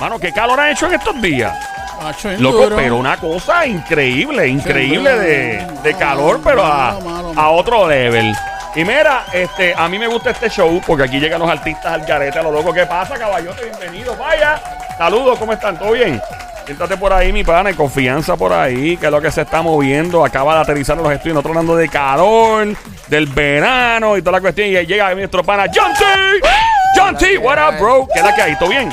Mano, qué calor ha hecho en estos días. Macho, Loco, duro. pero una cosa increíble, increíble de, calor, pero a, malo, otro level. Y mira, este, a mí me gusta este show porque aquí llegan los artistas al garete, a lo loco. ¿Qué pasa, caballote? Bienvenido, vaya. Saludos, ¿cómo están? ¿Todo bien? Siéntate por ahí, mi pana, y confianza por ahí, que es lo que se está moviendo. Acaba de aterrizar en los estudios, nosotros hablando de calor, del verano y toda la cuestión. Y ahí llega nuestro pana, John T. John T, what up, bro? ¿Qué es la que hay? ¿Todo bien?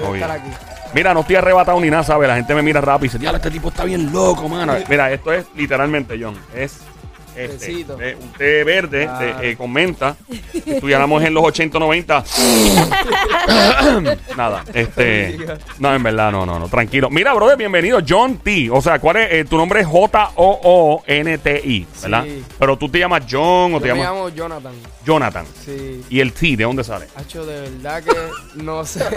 Bien, estar aquí. Mira, no estoy arrebatado ni nada, ¿sabes? La gente me mira rápido y dice, diablo, este tipo está bien loco, mano. Mira, esto es literalmente, John, es este, un té verde Claro. de, eh, con menta. Estudiáramos en los 80, 90. Nada, este. No, en verdad, no, no, no, tranquilo. Mira, brother, bienvenido, John T. O sea, ¿cuál es? eh, tu nombre es J-O-O-N-T-I, ¿verdad? Sí. Pero tú te llamas John o Yo te me llamas llamo Jonathan. Jonathan. Sí. ¿Y el T, de dónde sale? Hacho, de verdad que no sé.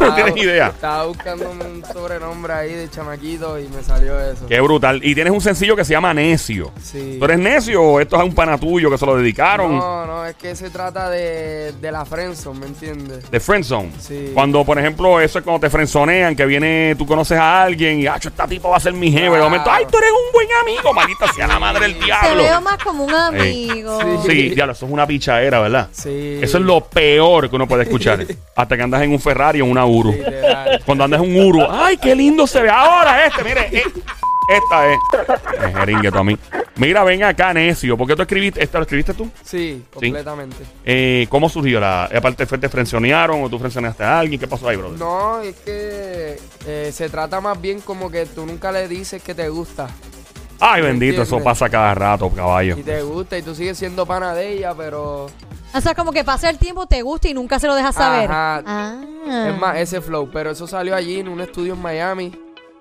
No tienes idea. Estaba buscando un sobrenombre ahí de chamaquito y me salió eso. Qué brutal. Y tienes un sencillo que se llama Necio. Sí. ¿Tú eres necio o esto es un pana tuyo que se lo dedicaron? No, no, es que se trata de, de la friendzone, ¿me entiendes? De friendzone. Sí. Cuando, por ejemplo, eso es cuando te friendzonean, que viene, tú conoces a alguien y, ah, este tipo va a ser mi jefe. De momento, ay, tú eres un buen amigo, maldita sea la madre del Te diablo. veo más como un amigo. Sí. Sí, diablo, eso es una pichadera, ¿verdad? Sí. Eso es lo peor que uno puede escuchar. Hasta que andas en un Ferrari o en una Uru. Literal. Cuando andas en un Uru, ay, qué lindo se ve. Ahora este, mire, eh, esta es. Es jeringue, tú a mí. Mira, ven acá, necio. ¿Por qué tú escribiste? ¿Esta lo escribiste tú? Sí, completamente. Eh, ¿Cómo surgió la? Aparte, ¿fue te frenzonearon o tú frenzoneaste a alguien? ¿Qué pasó ahí, brother? No, es que eh, se trata más bien como que tú nunca le dices que te gusta. Ay, ¿Me bendito, eso pasa cada rato, caballo. Y te gusta y tú sigues siendo pana de ella, pero... O sea, como que pasa el tiempo, te gusta y nunca se lo dejas saber. Ajá. Ah. Es más, ese flow. Pero eso salió allí en un estudio en Miami.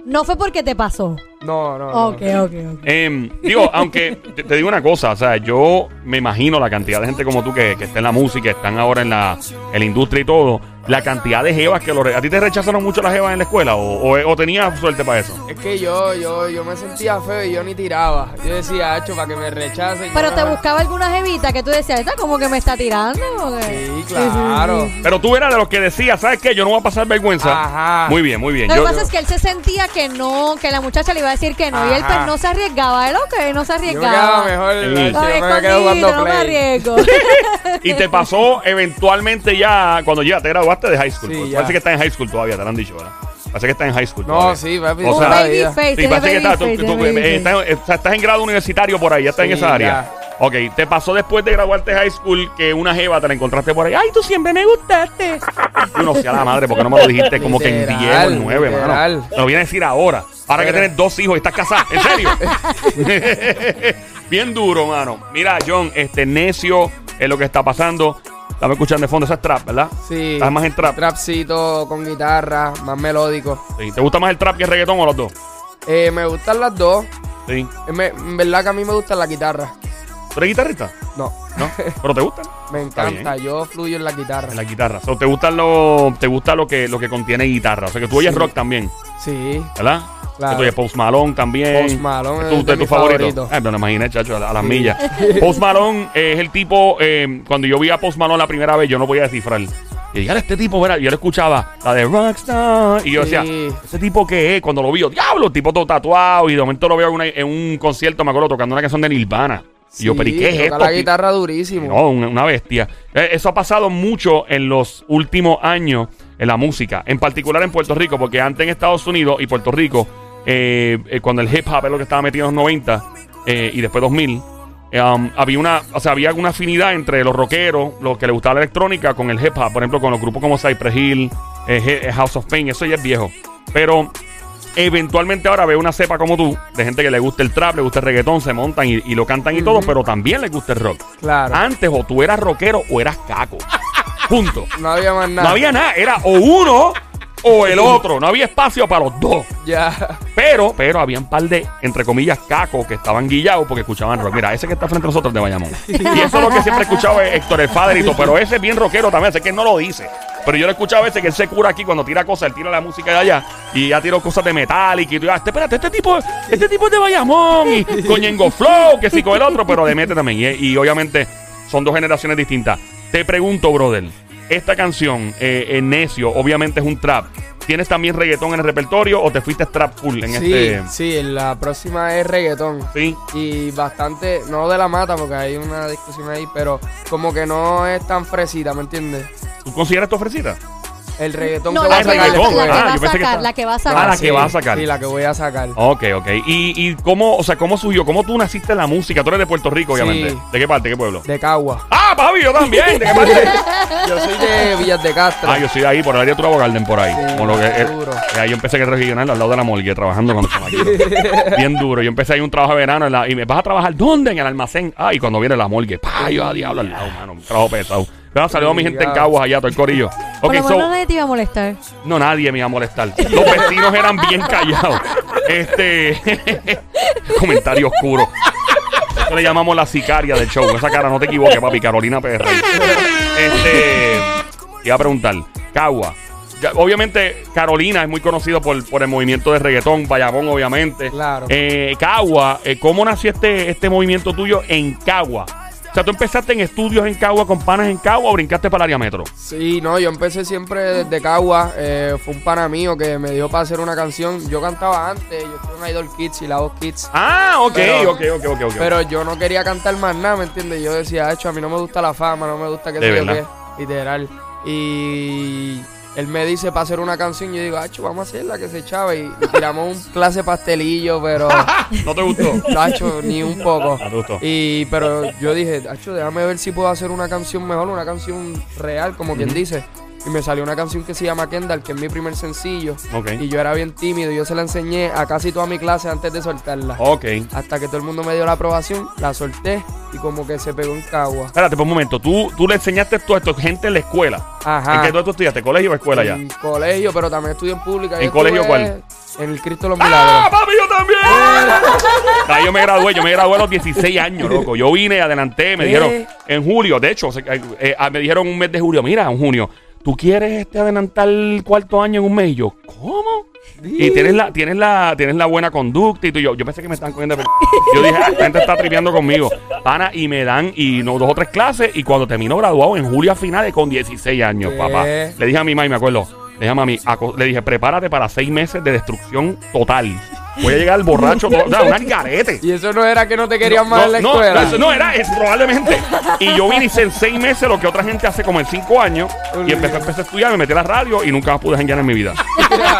No fue porque te pasó. No, no, no. Ok, ok, ok. Em, digo, aunque te, te digo una cosa, o sea, yo me imagino la cantidad de gente como tú que, que está en la música, están ahora en la, en la industria y todo, la cantidad de jevas que lo... re- ¿A ti te rechazaron mucho las jevas en la escuela o, o, o tenías suerte para eso? Es que yo, yo, yo me sentía feo y yo ni tiraba. Yo decía, hacho, para que me rechacen. Pero yo te buscaba alguna jevita que tú decías, esta como que me está tirando. ¿o qué?" Sí, claro. Pero tú eras de los que decías, ¿sabes qué? Yo no voy a pasar vergüenza. Ajá. Muy bien, muy bien. Lo que Yo- pasa es que él se sentía que no, que la muchacha le iba a decir que no. Y él pues no se arriesgaba. Él ok, no se Yo me arriesgaba. quedaba mejor. Sí. yo me quedo escondido, jugando no me arriesgo. y te pasó eventualmente ya, cuando ya te graduaste de high school. Sí, Pues parece que estás en high school todavía, te lo han dicho, ¿verdad? Parece que estás en high school No, todavía. sí, papi. O sea, baby vida. face, Sí, tiene parece que baby estás, tú- face, tú- tiene tú- baby face. estás, o sea, estás en grado universitario por ahí, ya estás en esa área. Ok, te pasó después de graduarte de high school que una jeva te la encontraste por ahí. Ay, tú siempre me gustaste. Y uno sea la madre, porque no me lo dijiste como que en 10 o en 9, mano. Te lo viene a decir ahora. Ahora que tienes dos hijos y estás casada. ¿En serio? Bien duro, mano. Mira, John, este necio es lo que está pasando. Estamos escuchando de fondo, esa es trap, ¿verdad? Sí. Estás más en trap. Trapcito con guitarra, más melódico. Sí. ¿Te gusta más el trap que el reggaetón o los dos? Eh, me gustan las dos. Sí. Eh, me- en verdad que a mí me gusta la guitarra. ¿Tú eres guitarrista? No, ¿No? ¿Pero te gustan? me encanta. Yo fluyo en la guitarra. En la guitarra. So, ¿Te gusta lo, te gusta lo que, lo que contiene guitarra? O sea, que tú oyes Sí. rock también, Sí. ¿verdad? Claro. Tú oyes Post Malone también. Post Malone ¿Es tu, de tu favorito? favoritos. Eh, me lo imaginé, chacho, a, la- a las millas. Post Malone es el tipo, eh, cuando yo vi a Post Malone la primera vez, yo no podía descifrar. Y dije, "Ahora este tipo, ¿verdad? yo le escuchaba la de Rockstar. Y yo Sí. decía, ¿ese tipo qué es? Cuando lo vi, yo, diablo, tipo todo tatuado. Y de momento lo veo en, una- en un concierto, me acuerdo, tocando una canción de Nirvana. Y yo, ¿pero y qué es esto? la guitarra durísimo. no, una, una bestia. Eh, Eso ha pasado mucho en los últimos años en la música, en particular en Puerto Rico, porque antes en Estados Unidos y Puerto Rico, eh, eh, cuando el hip hop es lo que estaba metido en los 90 eh, y después 2000, eh, um, había una, o sea, había una afinidad entre los rockeros, los que les gustaba la electrónica, con el hip hop, por ejemplo, con los grupos como Cypress Hill, House of Pain, eso ya es viejo. Pero eventualmente ahora veo una cepa como tú, de gente que le gusta el trap, le gusta el reggaetón, se montan y, y lo cantan y todo, pero también les gusta el rock. Claro. Antes o tú eras rockero o eras caco. Punto. No había más nada. No había nada, era o uno o el otro. No había espacio para los dos. Ya. Pero, pero había un par de, entre comillas, cacos que estaban guillados porque escuchaban rock. Mira, ese que está frente a nosotros de Bayamón. Y eso es lo que siempre he escuchado es Héctor el Faderito, pero ese es bien rockero también, sé que no lo dice. Pero yo lo he escuchado a veces que él se cura aquí cuando tira cosas, él tira la música de allá y ya tiró cosas de Metallica y tú, ah, este, espérate, este tipo, este tipo es de Bayamón y Flow, que sí con el otro, pero de Mete también. Y, y obviamente son dos generaciones distintas. Te pregunto, brother, esta canción, eh, eh, Necio, obviamente es un trap. ¿Tienes también reggaetón en el repertorio o te fuiste trap full en Sí, este? sí, la próxima es reggaetón. Sí. Y bastante, no de la mata, porque hay una discusión ahí, pero como que no es tan fresita, ¿me entiendes? ¿Tú consideras tu ofrecida? El reggaetón No, que la voy a que, sacar la que ah, va a que sacar, la que va a Ah, sacar. la que va a sacar. Sí, la que voy a sacar. Ok, ok. ¿Y, y cómo, o sea, cómo surgió? ¿Cómo tú naciste en la música? Tú eres de Puerto Rico, Sí. obviamente. ¿De qué parte? ¿De qué pueblo? De Cagua. Ah, papi, yo también. ¿De qué parte? Yo soy de Villas de Castro. ah, yo soy de ahí, por el área de Garden, por ahí. Sí, lo que, eh, duro. eh, ahí yo empecé en el regional, al lado de la morgue, trabajando con los. Bien duro. Yo empecé ahí un trabajo de verano en la- y me vas a trabajar, ¿dónde? En el almacén. Ah, y cuando viene la morgue, pa, yo a diablo al lado, mano. Un trabajo pesado. Pero saludos a mi gente en Caguas allá, todo el corillo. Por lo so, menos nadie te iba a molestar. no, nadie me iba a molestar. Los vecinos eran bien callados. Este. comentario oscuro. Eso le llamamos la sicaria del show. Esa cara, no te equivoques, papi. Carolina PR. Este. Iba a preguntar. Cagua. Ya, obviamente, Carolina es muy conocido por, por el movimiento de reggaetón, Bayamón, obviamente. Claro. Eh, Cagua, eh, ¿cómo nació este, este movimiento tuyo en Cagua? O sea, tú empezaste en estudios en Cagua, con panas en Cagua o brincaste para el área metro. Sí, no, yo empecé siempre desde Cagua. eh, fue un pana mío que me dio para hacer una canción. Yo cantaba antes, yo estuve en Idol Kids y la Voz Kids. Ah, ok, Pero- ok, ok, ok, ok. Pero yo no quería cantar más nada, ¿me entiendes? Yo decía, hecho, a mí no me gusta la fama, no me gusta que De verdad. qué", literal. Y él me dice para hacer una canción, y yo digo, hecho, vamos a hacerla, que se echaba. Y, y tiramos un clase pastelillo, pero ¿No te gustó? ni un poco. Te gustó. Y, pero yo dije, Acho, déjame ver si puedo hacer una canción mejor, una canción real, como quien dice. Y me salió una canción que se llama Kendall, que es mi primer sencillo. Ok. Y yo era bien tímido, y yo se la enseñé a casi toda mi clase antes de soltarla. Ok. Hasta que todo el mundo me dio la aprobación, la solté y como que se pegó en cagua. Espérate, por un momento. Tú, tú le enseñaste todo esto a gente en la escuela. Ajá. ¿En qué tú, tú estudiaste? ¿Colegio o escuela ya? En colegio, pero también estudié en pública. ¿En colegio cuál? En el Cristo de los ¡Ah, Milagros. papi, yo también! Ah, yo me gradué, yo me gradué a los 16 años, loco. Yo vine, adelanté, me ¿Qué? dijeron en julio, de hecho, eh, eh, ah, me dijeron un mes de julio, mira, en junio, ¿tú quieres este adelantar el cuarto año en un mes? Y yo, ¿cómo? Y tienes la, tienes la, tienes la buena conducta y tú y yo, yo pensé que me estaban cogiendo. de- Yo dije, "Ah, esta gente está tripeando conmigo. Pana, y me dan, y no, dos o tres clases, y cuando termino graduado en julio a finales con 16 años, ¿Qué? papá. Le dije a mi mamá, y me acuerdo, le dije a mami, le dije, prepárate para seis meses de destrucción total. Voy a llegar al borracho, todo, o sea, un algarete. Y eso no era que no te querían más No, en la no, escuela. no, eso no era, es probablemente. Y yo vine y hice en seis meses lo que otra gente hace como en cinco años. Y empecé, empecé a estudiar, me metí a la radio y nunca más pude janguear en mi vida.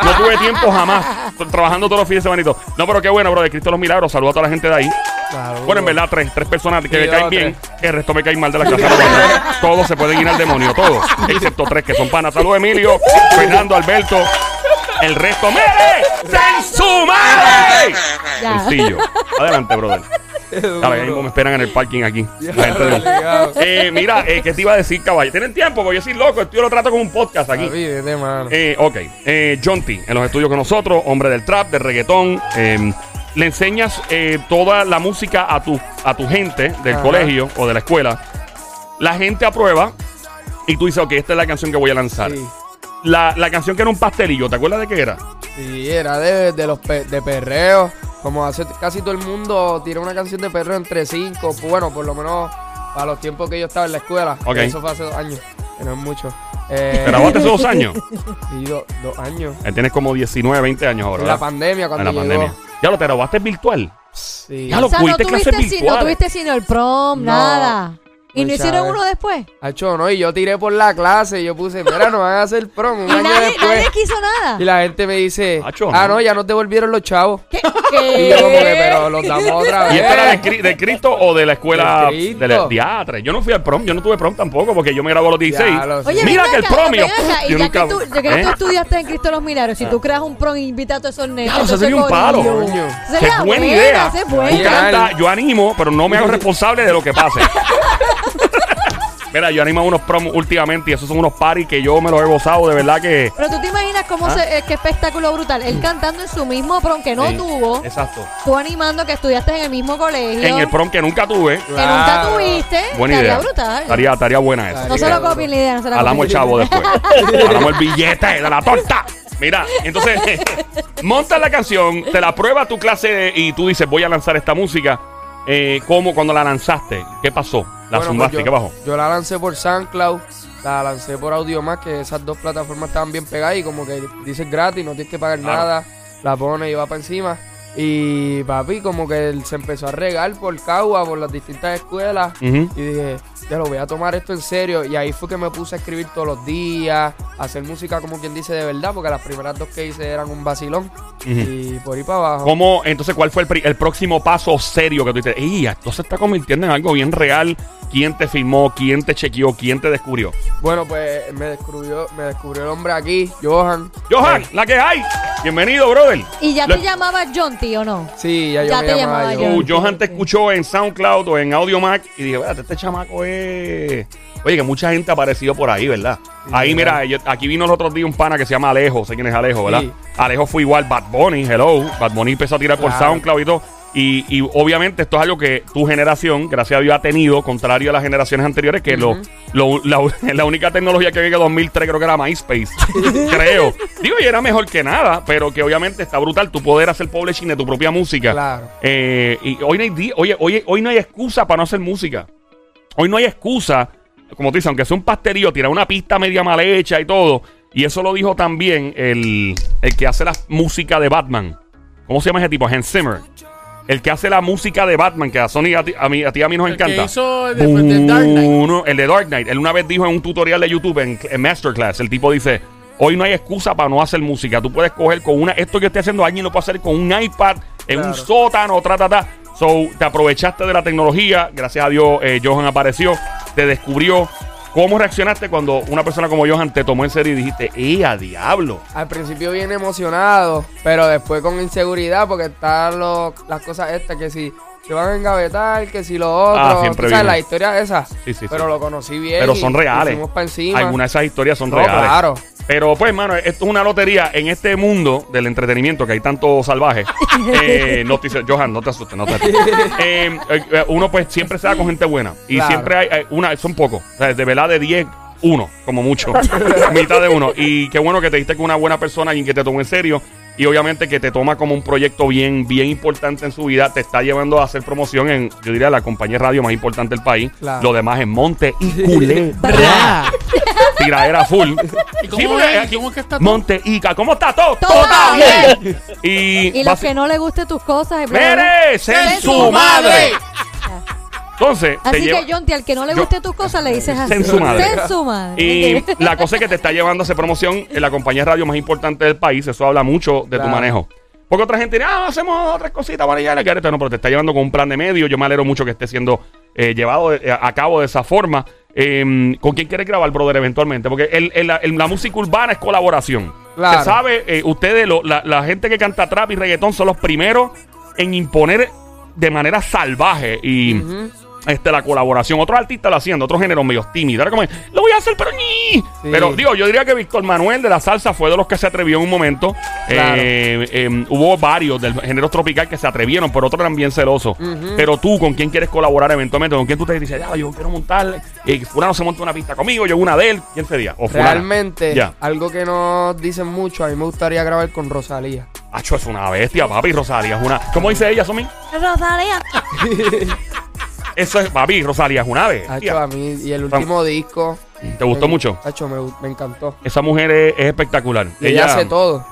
No tuve tiempo jamás, trabajando todos los fines de semana. No, pero qué bueno, bro, de Cristo los Milagros. Saludo a toda la gente de ahí. Claro. Bueno, en verdad, tres, tres personas que me caen bien, el resto me caen mal de la casa. todos se pueden ir al demonio, todos. Excepto tres que son panas. Saludos, Emilio, Fernando, Alberto. El resto, ¡mere! ¡Se su madre! Ya. Sencillo. Adelante, brother. Dale, ahí mismo me esperan en el parking aquí. La gente Obligado. Eh, mira, eh, ¿qué te iba a decir, caballo? ¿Tienen tiempo? Porque yo soy loco, esto yo lo trato como un podcast aquí. Vete, mano. Eh, ok, eh, John T, en los estudios con nosotros, hombre del trap, del reggaetón. eh, le enseñas eh, toda la música a tu, a tu gente del Ajá. colegio o de la escuela. La gente aprueba y tú dices, ok, esta es la canción que voy a lanzar. Sí. La, la canción que era un pastelillo, ¿te acuerdas de qué era? Sí, era de, de los pe- de perreo. Como hace casi todo el mundo tira una canción de perreo entre cinco. Pues bueno, por lo menos para los tiempos que yo estaba en la escuela. Ok. que Eso fue hace dos años, que no es mucho. Eh, ¿Te grabaste hace dos años? Sí, do- dos años. Eh, Tienes como 19, 20 años ahora. En la ¿verdad? pandemia, En cuando la llegó. pandemia. Ya lo te grabaste virtual. Sí. Ya lo O sea, no clases tuviste, si- no virtuales. tuviste sino el prom, No, nada. ¿Y no muchacha. hicieron uno después? Hacho, no, y yo tiré por la clase y yo puse, mira, nos van a hacer prom un Y año nadie, después. nadie quiso nada. Y la gente me dice, Hacho, ah, no. no, ya nos devolvieron los chavos. ¿Qué? Y yo como que, pero los damos otra vez. ¿Y esto era de, Cri- de Cristo o de la escuela De Cristo. de la diatre? Yo no fui al prom, yo no tuve prom tampoco porque yo me gradué a los 16. Ya lo sé. Oye, Mira ven que el acá, prom ven yo, acá, y yo ya nunca- que tú, ya que ¿Eh? tú estudiaste en Cristo los Milagros, si tú creas un prom e invitas a todos esos nenes, Claro, eso entonces, sería un palo. Coño. Qué buena idea. Me encanta, yo animo, pero no me hago responsable de lo que pase. Mira, yo animo a unos promos últimamente y esos son unos paris que yo me los he gozado, de verdad que. Pero tú te imaginas cómo ¿Ah? se, eh, qué espectáculo brutal. Él cantando en su mismo prom que no Sí, tuvo, Exacto. tú animando que estudiaste en el mismo colegio, En el prom que nunca tuve. que nunca Claro. tuviste, Buena estaría idea. brutal. Estaría, estaría buena esa. no se lo copien la idea, no se la Hablamos el copien. chavo después. Hablamos el billete de la torta. Mira, entonces, montas la canción, te la prueba tu clase y tú dices, voy a lanzar esta música. Eh, ¿Cómo cuando la lanzaste? ¿Qué pasó? La Bueno, zumbaste, pues ¿qué yo, pasó? Yo la lancé por SoundCloud la lancé por Audio Más, que esas dos plataformas estaban bien pegadas y como que dice gratis, no tienes que pagar Claro. nada, la pone y va para encima. Y papi, como que él se empezó a regar por Cagua, por las distintas escuelas. Y dije, ya lo voy a tomar esto en serio. Y ahí fue que me puse a escribir todos los días, a hacer música como quien dice de verdad, porque las primeras dos que hice eran un vacilón. Y por ahí para abajo. ¿Cómo, entonces, cuál fue el, el próximo paso serio que tú dices? ¡Ey, esto se está convirtiendo en algo bien real! ¿Quién te filmó? ¿Quién te chequeó? ¿Quién te descubrió? Bueno, pues me descubrió, me descubrió el hombre aquí, Johan. ¡Johan! ¡La que hay! Bienvenido, brother. ¿Y ya Le- te llamaba Jonty o no? Sí, ya yo Ya me te llamaba llamaba Johan. Uh, Johan te escuchó en SoundCloud o en Audio Mac y dije, "Espérate, este chamaco es. Oye, que mucha gente ha aparecido por ahí, ¿verdad? Sí, ahí, ¿verdad? mira, yo- aquí vino el otro día un pana que se llama Alejo, sé quién es Alejo, ¿verdad? Sí. Alejo fue igual, Bad Bunny, hello. Bad Bunny empezó a tirar por. SoundCloud y todo. Y, y obviamente esto es algo que tu generación, gracias a Dios, ha tenido, contrario a las generaciones anteriores, que lo, lo- la, la única tecnología que había en 2003 creo que era MySpace. creo. Digo, y era mejor que nada, pero que obviamente está brutal tu poder hacer publishing de tu propia música. Claro. Eh, y hoy no, hay oye, oye, hoy no hay excusa para no hacer música. Hoy no hay excusa, como tú dices, aunque sea un pastelillo, tirar una pista media mal hecha y todo. Y eso lo dijo también el, el que hace la música de Batman. ¿Cómo se llama ese tipo? Hans Zimmer. El que hace la música de Batman, que a Sony a ti a mí, a, ti y a mí nos El encanta. que hizo el de, de Dark Knight. Uno- el de Dark Knight. Él una vez dijo en un tutorial de YouTube, en, en Masterclass, el tipo dice, hoy no hay excusa para no hacer música. Tú puedes coger con una, esto que estoy haciendo, alguien lo puede hacer con un iPad, en un sótano, tra, ta, ta. So, te aprovechaste de la tecnología. Gracias a Dios, eh, Johan apareció, te descubrió. ¿Cómo reaccionaste cuando una persona como Johan te tomó en serio y dijiste, ¡eh, a diablo! Al principio bien emocionado, pero después con inseguridad porque están las cosas estas que si se van a engavetar, que si lo otro. Ah, siempre sabes, viene. la historia esa. Sí, sí, pero sí. lo conocí bien. Pero y- son y reales. Algunas de esas historias son No, reales. claro. Pero pues, mano, esto es una lotería en este mundo del entretenimiento que hay tanto salvaje. eh, no te Johan, no te asustes, no te asustes. Eh, eh, uno pues siempre se da con gente buena. Y Claro. siempre hay, hay una, son pocos. O sea, de verdad de 10, uno, como mucho. Mitad de uno. Y qué bueno que te diste con una buena persona, alguien que te tomó en serio. Y obviamente que te toma como un proyecto bien, bien importante en su vida. Te está llevando a hacer promoción en, yo diría, la compañía de radio más importante del país. Claro. Lo demás es Monte y Culebra. Bra. Tiradera full. ¿Y cómo, Sí, porque es, aquí- ¿Cómo es que está todo? Monte Ica, ¿cómo está todo? Todo bien. Y, Y los que no les guste tus cosas. y bla, bla, bla. ¡Mere! ¡Sen ¡Sen su su madre! Entonces, te Así lleva- que, Jonty, al que no le Yo- guste tus cosas, le dices así. Sen su madre. Sen su madre. Y la cosa es que te está llevando a hacer promoción en la compañía de radio más importante del país. Eso habla mucho de tu manejo. Porque otra gente dice, ah, hacemos otras cositas para allá. Que no, pero te está llevando con un plan de medio. Yo me alegro mucho que esté siendo eh, llevado eh, a cabo de esa forma. Eh, ¿Con quién quieres grabar, brother, eventualmente? Porque el- el- la- el- la música urbana es colaboración. Claro. Se sabe, eh, ustedes, lo- la, la gente que canta trap y reggaetón son los primeros en imponer de manera salvaje y este, la colaboración. Otros artistas lo haciendo, otros géneros medio tímidos. Era como, lo voy a hacer, pero ni. Sí. Pero digo, yo diría que Víctor Manuel de la salsa fue de los que se atrevió en un momento. Claro. Eh, eh, hubo varios del género tropical que se atrevieron, pero otros eran bien celosos. Pero tú, ¿con quién quieres colaborar eventualmente? ¿Con quién tú te dices, ya, yo quiero montar? Y fulano se monta una pista conmigo, yo una de él. ¿Quién sería? O fulana. Realmente, Ya. algo que nos dicen mucho, a mí me gustaría grabar con Rosalía. Acho, es una bestia, papi. Rosalía es una. ¿Cómo dice ella, Somi? Rosalía. Eso es, papi. Rosalía es una Hacho, bestia. a mí, y el último disco. ¿Te gustó me- mucho? Hacho, me, me encantó. Esa mujer es, es espectacular. Y ella, hace todo.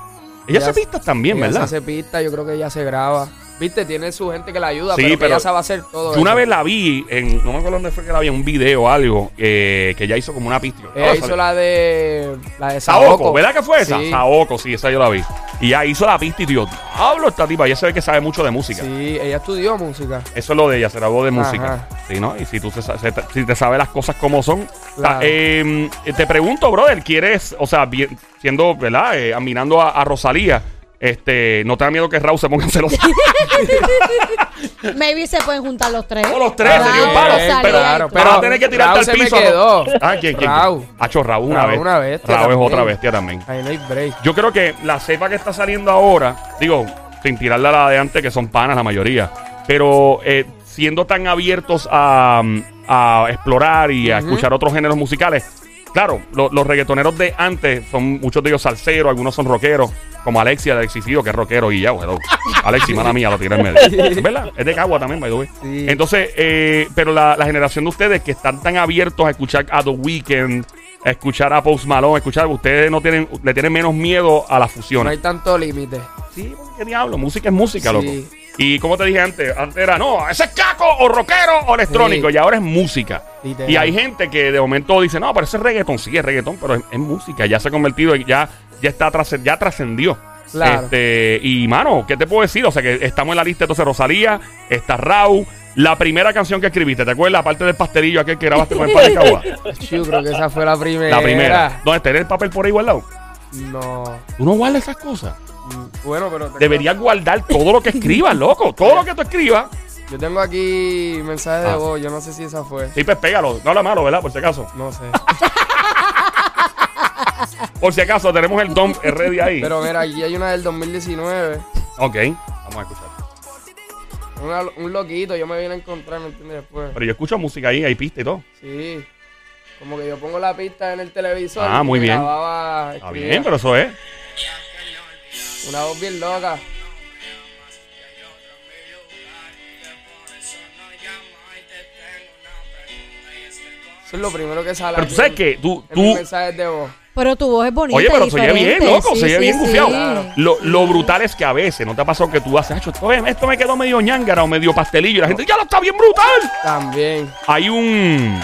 Ella ella hace pistas también, ella ¿verdad? se hace pista, yo creo que ella se graba. Viste, tiene su gente que la ayuda, Sí, pero, pero ella sabe hacer todo. Yo una vez la vi en. No me acuerdo dónde fue que la vi, en un video o algo. eh, que ella hizo como una pista. Ella hizo la de. La de Saoko, Saoko. ¿verdad que fue esa? Sí. Saoko, sí, esa yo la vi. Y ella hizo la pista y digo, hablo esta tipa. Ella se ve que sabe mucho de música. Sí, ella estudió música. Eso es lo de ella, se graduó de Ajá. música. Sí, ¿no? Y si tú se se si te sabes las cosas como son. Claro. Ta- eh, te pregunto, brother, ¿quieres, o sea, bien- siendo, ¿verdad? Eh, admirando a, a Rosalía, este, ¿no te da miedo que Raúl se ponga celoso? Maybe se pueden juntar los tres. O los tres, sería un palo. Pero, claro, tú. pero vas a tener que tirarte Raúl al se me piso. ¿no? quedó. Ah, ¿quién? quién? Raúl. Hacho, Raúl una Raúl vez. una bestia Raúl es también. otra bestia también. Ahí no hay break. Yo creo que la cepa que está saliendo ahora, digo, sin tirarle a la de antes, que son panas la mayoría, pero eh, siendo tan abiertos a, a explorar y a escuchar otros géneros musicales. Claro, lo- los reggaetoneros de antes son muchos de ellos salseros, algunos son rockeros, como Alexia de Exicido, que es rockero, y ya, hello. Alexi, mala mía, lo tiré en medio. ¿Es verdad? Es de Cagua también, by the way. Sí. Entonces, eh, pero la, la generación de ustedes que están tan abiertos a escuchar a The Weeknd, a escuchar a Post Malone, a escuchar, ustedes no tienen, le tienen menos miedo a las No fusiones. hay tanto límite. Sí, ¿qué diablo? Música es música, Sí. loco. Y como te dije antes, antes era, no, ese es caco o rockero o electrónico, Sí. y ahora es música. Literal. Y hay gente que de momento dice, no, pero ese es reggaetón, sí es reggaetón, pero es, es música, ya se ha convertido, ya, ya está ya trascendió. Claro. Este, y mano, ¿qué te puedo decir? O sea que estamos en la lista entonces Rosalía, está Raúl, la primera canción que escribiste, ¿te acuerdas? Aparte del pastelillo aquel que grabaste con el padre Cagua. Yo creo que esa fue la primera. La primera. ¿Dónde tenés el papel por ahí guardado? No. Tú no guardas esas cosas. Mm, Bueno, pero. Deberías guardar todo lo que escribas, loco. Todo lo que tú escribas. Yo tengo aquí mensajes de Ah. voz. Yo no sé si esa fue. Sí, pues pégalo. No habla malo, ¿verdad? Por si acaso. No sé. Por si acaso, tenemos el dump ready ahí. Pero mira, aquí hay una del 2019. ok, vamos a escuchar. Una- un loquito. Yo me vine a encontrar, ¿me entiendes? Después. Pero yo escucho música ahí, hay pista y todo. Sí. Como que yo pongo la pista en el televisor. Ah, y muy bien. grababa, Está bien, pero eso es. Una voz bien loca. Eso es lo primero que sale. Pero tú sabes que tú, tú. mensajes de voz. Pero tu voz es bonita. Oye, pero se oye bien, loco, Sí, se oye sí, bien sí. gufiado. Claro. Lo, lo brutal es que a veces no te ha pasado que tú haces, "Acho, esto, esto me quedó medio ñangara o medio pastelillo y la gente, ya lo está bien brutal. También. hay un.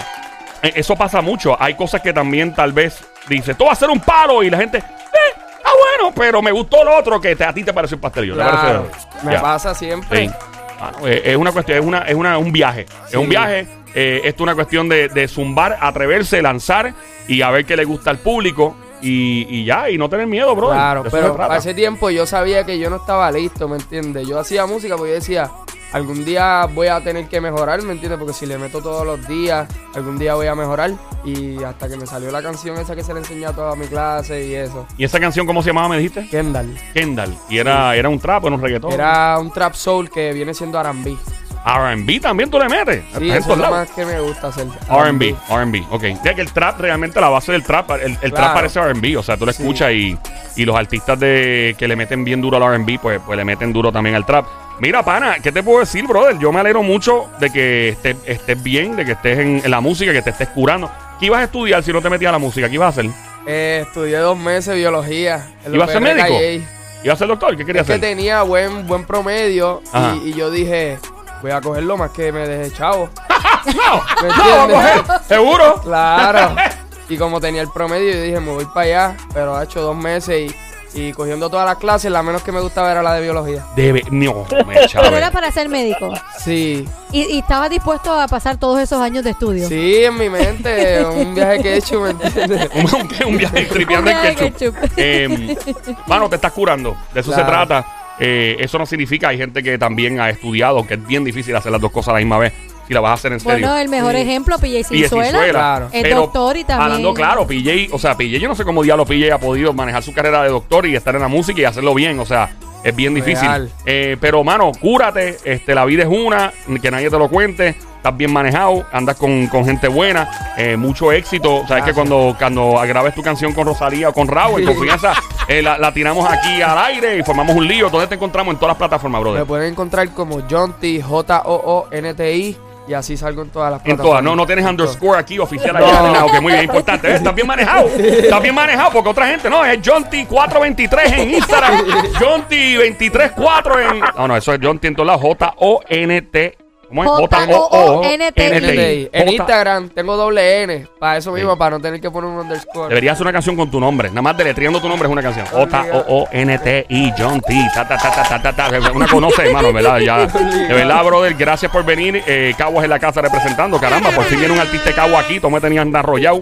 eh, Eso pasa mucho. Hay cosas que también tal vez dice, esto va a ser un palo y la gente, bueno, pero me gustó lo otro que te- a ti te parece un pastelillo. ¿te Claro. parece? Me Ya. pasa siempre. Sí. Ah, no, es, es una cuestión, es, una, es una, un viaje. Es un viaje. eh, esto es una cuestión de, de zumbar, atreverse, lanzar y a ver qué le gusta al público. Y, y ya, y no tener miedo, bro. Claro, pero ese tiempo yo sabía que yo no estaba listo, ¿me entiendes? Yo hacía música porque yo decía, algún día voy a tener que mejorar, ¿me entiendes? Porque si le meto todos los días, algún día voy a mejorar. Y hasta que me salió la canción esa que se le enseñó a toda mi clase y eso. ¿Y esa canción cómo se llamaba, me dijiste? Kendall. Kendall. Y era, era un trap, era un reggaetón. Era un trap soul que viene siendo R&B. RB también tú le metes. Sí, eso es lo más que me gusta hacer. R&B, R&B, ok. Ya que el trap, realmente la base del trap, el, el trap parece R&B, o sea, tú lo Sí. escuchas y, y los artistas de que le meten bien duro al R&B, pues, pues le meten duro también al trap. Mira, pana, ¿qué te puedo decir, brother? Yo me alegro mucho de que estés, estés bien, de que estés en, en la música, que te estés curando. ¿Qué ibas a estudiar si no te metías a la música? ¿Qué ibas a hacer? Eh, estudié dos meses biología. ¿Ibas a ser médico? ¿Ibas a ser doctor? ¿Qué querías Es que tenía buen, buen promedio y, y yo dije, voy a cogerlo más que me deje chavo. No, ¿Me no, vamos a coger, seguro. Claro. y como tenía el promedio, yo dije, me voy para allá, pero ha hecho dos meses y, y cogiendo todas las clases, la menos que me gustaba era la de biología. Debe, no, me Pero chave. era para ser médico. Sí, Y, y estabas dispuesto a pasar todos esos años de estudio. sí, en mi mente, un viaje que he hecho, ¿me entiendes? un, un- un viaje tripeando en ketchup. ketchup. Eh, mano, te estás curando. De eso se trata. Eh, eso no significa, hay gente que también ha estudiado, que es bien difícil hacer las dos cosas a la misma vez. Si la vas a hacer en serio. Bueno, el mejor Sí. ejemplo, PJ. Cizuela. Claro. Es Pero doctor y también. Hablando claro, PJ, o sea, PJ, yo no sé cómo diablo PJ ha podido manejar su carrera de doctor y estar en la música y hacerlo bien. O sea, es bien difícil. Eh, pero, mano, cúrate. Este, la vida es una, que nadie te lo cuente. Estás bien manejado, andas con, con gente buena, eh, mucho éxito. Sabes que cuando, cuando grabes tu canción con Rosalía o con Raúl, en Sí. confianza, eh, la, la tiramos aquí al aire y formamos un lío. ¿Dónde te encontramos? En todas las plataformas, Me brother. pueden encontrar como John T, J-O-O-N-T-I, y así salgo en todas las En plataformas. todas, no, no tienes underscore aquí oficial No. allá. nada. Ok, muy bien, importante. ¿eh? Estás bien manejado. Estás bien manejado porque otra gente no, es John T423 en Instagram. John T234 en. No, no, eso es John T en todos lados. J-O-N-T. J-O-O-N-T-I. NTI. En Instagram tengo doble N, para eso mismo, para no tener que poner un underscore. Deberías hacer una canción con tu nombre. Nada más deletreando tu nombre es una canción. J-O-O-N-T-I, John T. Ta, ta, ta, ta, ta, ta, ta. Una conoce, hermano, ¿verdad? Ya. De verdad, brother, gracias por venir. Eh, Caguas en la casa representando. Caramba, por fin viene un artista de Cagua aquí. Tú me tenías arrollado.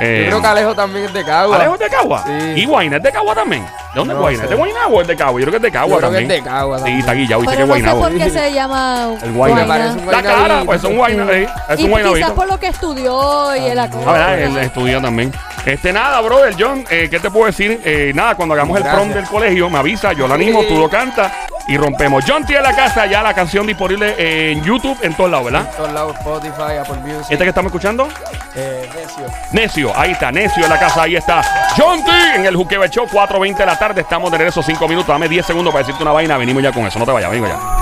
Eh, Yo creo que Alejo también es de Cagua. ¿Alejo es de Cagua? Sí. ¿Y Guayna es de Cagua también? ¿De dónde es No Guayna? ¿Es de Guaynabo o es de Cagua? Yo creo que es de Cagua Yo creo que también. es de Cagua Sí, también. está aquí, ya viste que Pero no sé Guaynabo. por qué se llama. El Guayna. Me parece un La cara, pues son Guayna, sí, es Y un Guaynabito. quizás por lo que estudió y la cosa. Ah, ¿verdad? Él estudió también. Este, nada, brother, John, eh, ¿qué te puedo decir? Eh, nada, cuando hagamos el prom Gracias. del colegio, me avisa, yo lo animo, tú lo cantas y rompemos. John tiene la casa, ya la canción disponible en YouTube, en todos lados, ¿verdad? En todos lados, Spotify, Apple Music. Este que estamos escuchando, eh, Necio. Necio, ahí está, Necio en la casa, ahí está. John T en el Juqueo Show, 4.20 de la tarde, estamos de regreso 5 minutos, dame 10 segundos para decirte una vaina, venimos ya con eso, no te vayas, vengo ya.